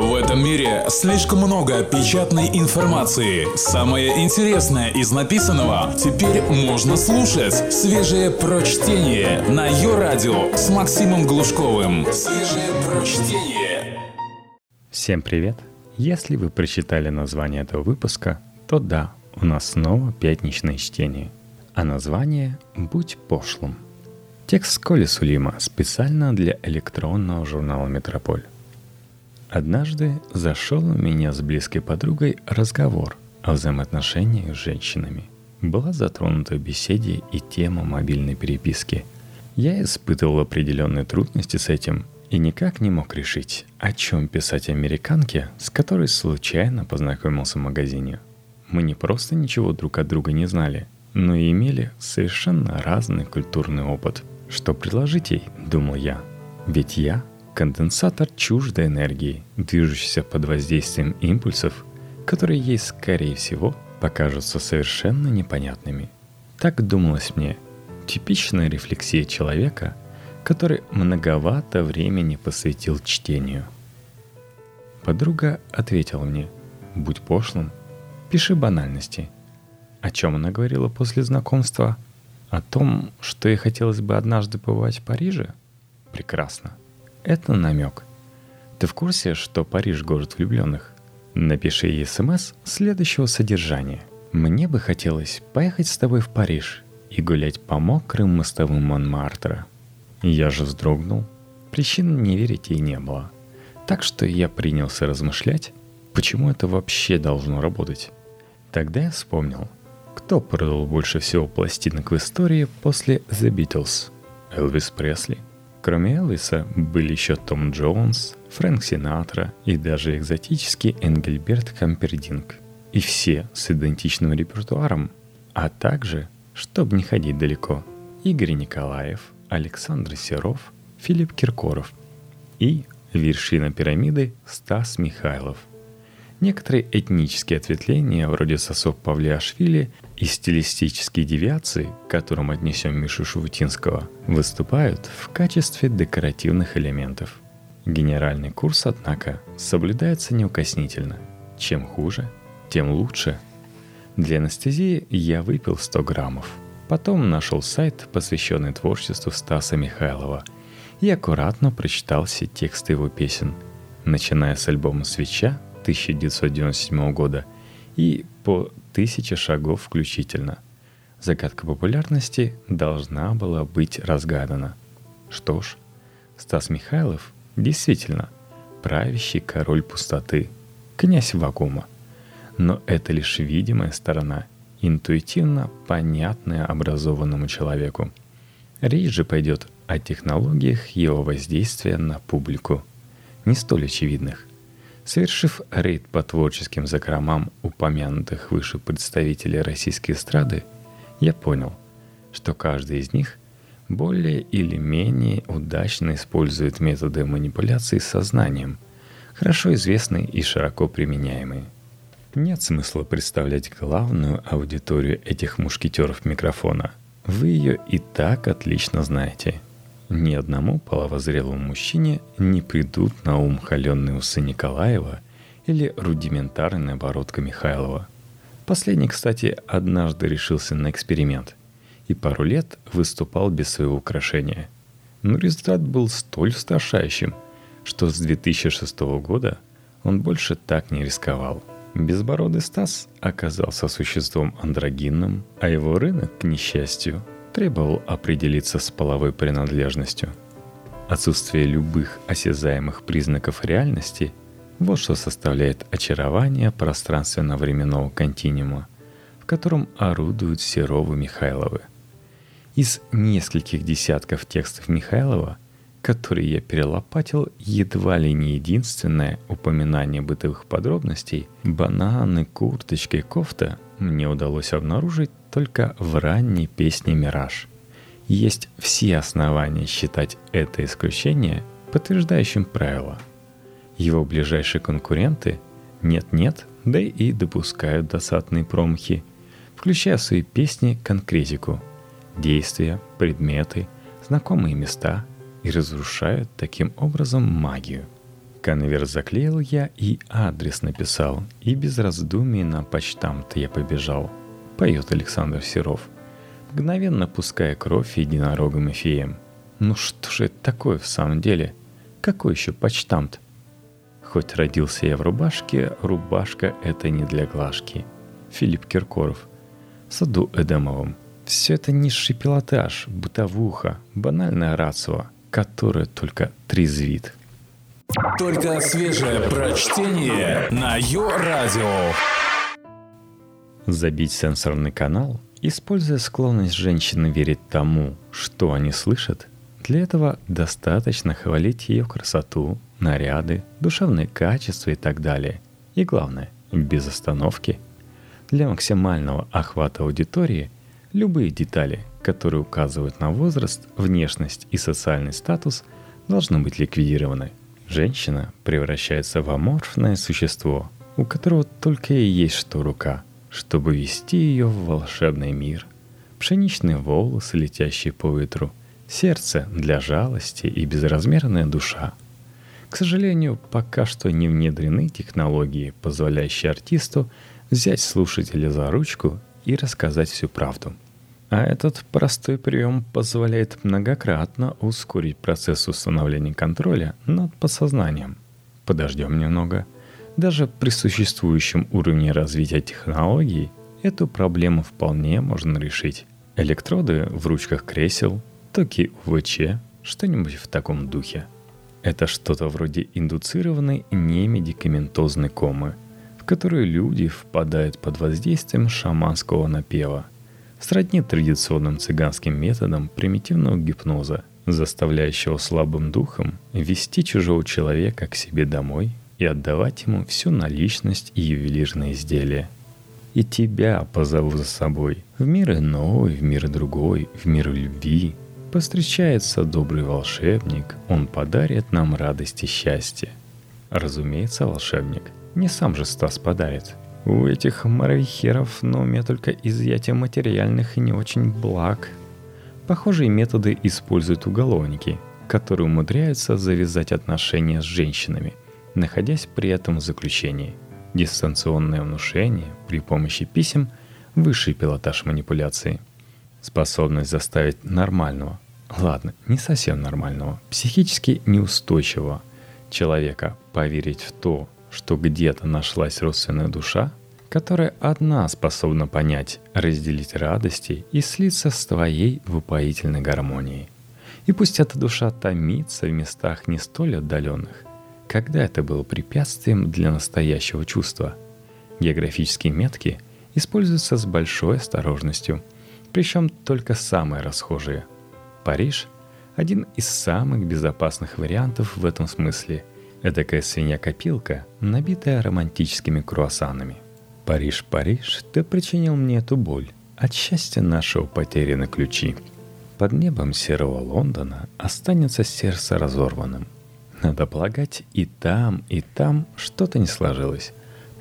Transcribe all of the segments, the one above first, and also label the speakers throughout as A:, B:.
A: В этом мире слишком много печатной информации. Самое интересное из написанного теперь можно слушать. Свежее прочтение на ее радио с Максимом Глушковым. Свежее прочтение.
B: Всем привет! Если вы прочитали название этого выпуска, то да, у нас снова пятничное чтение. А название «Будь пошлым». Текст Коли Сулима специально для электронного журнала «Метрополь». Однажды зашел у меня с близкой подругой разговор о взаимоотношениях с женщинами. Была затронута в беседе и тема мобильной переписки. Я испытывал определенные трудности с этим и никак не мог решить, о чем писать американке, с которой случайно познакомился в магазине. Мы не просто ничего друг от друга не знали, но и имели совершенно разный культурный опыт. Что предложить ей, думал я. Ведь я Конденсатор чуждой энергии, движущийся под воздействием импульсов, которые ей, скорее всего, покажутся совершенно непонятными. Так думалось мне. Типичная рефлексия человека, который многовато времени посвятил чтению. Подруга ответила мне, будь пошлым, пиши банальности. О чем она говорила после знакомства? О том, что ей хотелось бы однажды побывать в Париже? Прекрасно. Это намек. Ты в курсе, что Париж город влюбленных? Напиши ей смс следующего содержания. Мне бы хотелось поехать с тобой в Париж и гулять по мокрым мостовым Монмартра. Я же вздрогнул. Причин не верить ей не было. Так что я принялся размышлять, почему это вообще должно работать. Тогда я вспомнил, кто продал больше всего пластинок в истории после The Beatles? Элвис Пресли – Кроме Элвиса были еще Том Джонс, Фрэнк Синатра и даже экзотический Энгельберт Кампердинг. И все с идентичным репертуаром. А также, чтобы не ходить далеко, Игорь Николаев, Александр Серов, Филипп Киркоров и вершина пирамиды Стас Михайлов – Некоторые этнические ответвления, вроде сосок Павлиашвили, и стилистические девиации, к которым отнесем Мишу Шувутинского, выступают в качестве декоративных элементов. Генеральный курс, однако, соблюдается неукоснительно. Чем хуже, тем лучше. Для анестезии я выпил 100 граммов. Потом нашел сайт, посвященный творчеству Стаса Михайлова, и аккуратно прочитал все тексты его песен, начиная с альбома «Свеча» 1997 года и по тысяче шагов включительно. Загадка популярности должна была быть разгадана. Что ж, Стас Михайлов действительно правящий король пустоты, князь вакуума. Но это лишь видимая сторона, интуитивно понятная образованному человеку. Речь же пойдет о технологиях его воздействия на публику, не столь очевидных. Совершив рейд по творческим закромам упомянутых выше представителей российской эстрады, я понял, что каждый из них более или менее удачно использует методы манипуляции сознанием, хорошо известные и широко применяемые. Нет смысла представлять главную аудиторию этих мушкетеров микрофона. Вы ее и так отлично знаете – ни одному половозрелому мужчине не придут на ум холеные усы Николаева или рудиментарная бородка Михайлова. Последний, кстати, однажды решился на эксперимент и пару лет выступал без своего украшения. Но результат был столь устрашающим, что с 2006 года он больше так не рисковал. Безбородый Стас оказался существом андрогинным, а его рынок, к несчастью, требовал определиться с половой принадлежностью. Отсутствие любых осязаемых признаков реальности – вот что составляет очарование пространственно-временного континуума, в котором орудуют Серовы Михайловы. Из нескольких десятков текстов Михайлова, которые я перелопатил, едва ли не единственное упоминание бытовых подробностей – бананы, курточка и кофта – мне удалось обнаружить только в ранней песне «Мираж». Есть все основания считать это исключение подтверждающим правило. Его ближайшие конкуренты нет-нет, да и допускают досадные промахи, включая в свои песни конкретику, действия, предметы, знакомые места и разрушают таким образом магию. Конверт заклеил я и адрес написал, и без раздумий на почтамт я побежал. Поет Александр Серов, мгновенно пуская кровь единорогам и феям. Ну что же это такое в самом деле? Какой еще почтамт? Хоть родился я в рубашке, рубашка это не для глажки. Филипп Киркоров. В саду Эдемовом. Все это низший пилотаж, бытовуха, банальная рацио, которая только трезвит –
A: только свежее прочтение на Йо-Радио.
B: Забить сенсорный канал, используя склонность женщины верить тому, что они слышат, для этого достаточно хвалить ее красоту, наряды, душевные качества и так далее. И главное, без остановки. Для максимального охвата аудитории любые детали, которые указывают на возраст, внешность и социальный статус, должны быть ликвидированы – Женщина превращается в аморфное существо, у которого только и есть что рука, чтобы вести ее в волшебный мир. Пшеничные волосы, летящие по ветру, сердце для жалости и безразмерная душа. К сожалению, пока что не внедрены технологии, позволяющие артисту взять слушателя за ручку и рассказать всю правду – а этот простой прием позволяет многократно ускорить процесс установления контроля над подсознанием. Подождем немного. Даже при существующем уровне развития технологий эту проблему вполне можно решить. Электроды в ручках кресел, токи УВЧ, что-нибудь в таком духе. Это что-то вроде индуцированной немедикаментозной комы, в которую люди впадают под воздействием шаманского напева – сродни традиционным цыганским методам примитивного гипноза, заставляющего слабым духом вести чужого человека к себе домой и отдавать ему всю наличность и ювелирные изделия. И тебя позову за собой в мир иной, в мир другой, в мир любви. Постречается добрый волшебник, он подарит нам радость и счастье. Разумеется, волшебник не сам же Стас подарит, у этих моровихеров на уме только изъятие материальных и не очень благ. Похожие методы используют уголовники, которые умудряются завязать отношения с женщинами, находясь при этом в заключении. Дистанционное внушение при помощи писем – высший пилотаж манипуляции. Способность заставить нормального, ладно, не совсем нормального, психически неустойчивого человека поверить в то, что где-то нашлась родственная душа, которая одна способна понять, разделить радости и слиться с твоей в упоительной гармонии. И пусть эта душа томится в местах не столь отдаленных, когда это было препятствием для настоящего чувства. Географические метки используются с большой осторожностью, причем только самые расхожие. Париж – один из самых безопасных вариантов в этом смысле – Эдакая свинья-копилка, набитая романтическими круассанами. «Париж, Париж, ты причинил мне эту боль. От счастья нашего потеряны ключи. Под небом серого Лондона останется сердце разорванным. Надо полагать, и там, и там что-то не сложилось.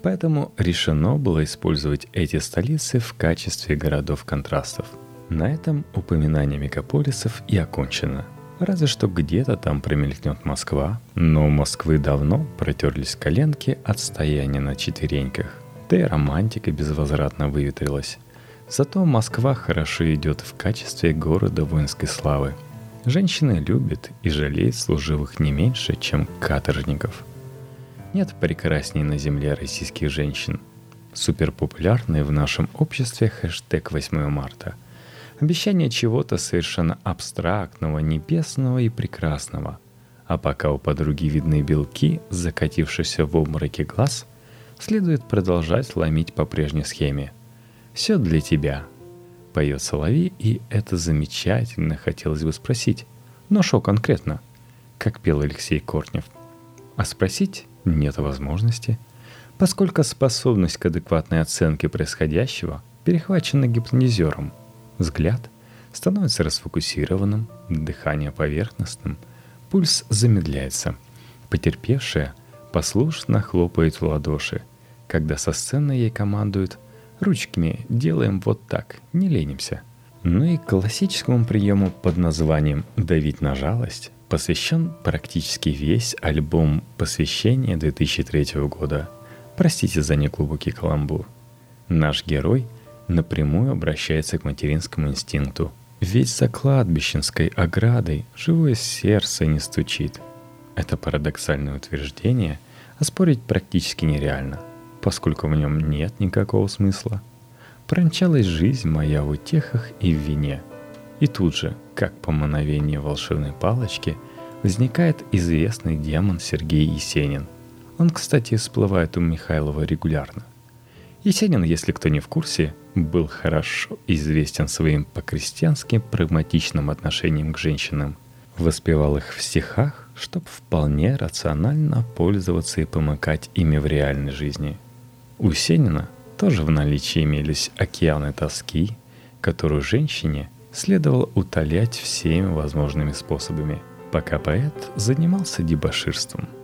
B: Поэтому решено было использовать эти столицы в качестве городов контрастов. На этом упоминание мегаполисов и окончено – Разве что где-то там промелькнет Москва, но у Москвы давно протерлись коленки от стояния на четвереньках. Да и романтика безвозвратно выветрилась. Зато Москва хорошо идет в качестве города воинской славы. Женщины любят и жалеют служивых не меньше, чем каторжников. Нет прекрасней на земле российских женщин. Суперпопулярный в нашем обществе хэштег 8 марта – Обещание чего-то совершенно абстрактного, небесного и прекрасного. А пока у подруги видны белки, закатившиеся в обмороке глаз, следует продолжать ломить по прежней схеме. «Все для тебя», — поет Соловей, и это замечательно, хотелось бы спросить. Но что конкретно? Как пел Алексей Кортнев. А спросить нет возможности, поскольку способность к адекватной оценке происходящего перехвачена гипнотизером — Взгляд становится расфокусированным, дыхание поверхностным, пульс замедляется. Потерпевшая послушно хлопает в ладоши, когда со сцены ей командуют «ручками делаем вот так, не ленимся». Ну и классическому приему под названием «давить на жалость» посвящен практически весь альбом посвящения 2003 года. Простите за неглубокий каламбур. Наш герой напрямую обращается к материнскому инстинкту. Ведь за кладбищенской оградой живое сердце не стучит. Это парадоксальное утверждение оспорить практически нереально, поскольку в нем нет никакого смысла. Промчалась жизнь моя в утехах и в вине. И тут же, как по мановению волшебной палочки, возникает известный демон Сергей Есенин. Он, кстати, всплывает у Михайлова регулярно. Есенин, если кто не в курсе, был хорошо известен своим по-крестьянски прагматичным отношением к женщинам. Воспевал их в стихах, чтобы вполне рационально пользоваться и помыкать ими в реальной жизни. У Есенина тоже в наличии имелись океаны тоски, которую женщине следовало утолять всеми возможными способами, пока поэт занимался дебоширством –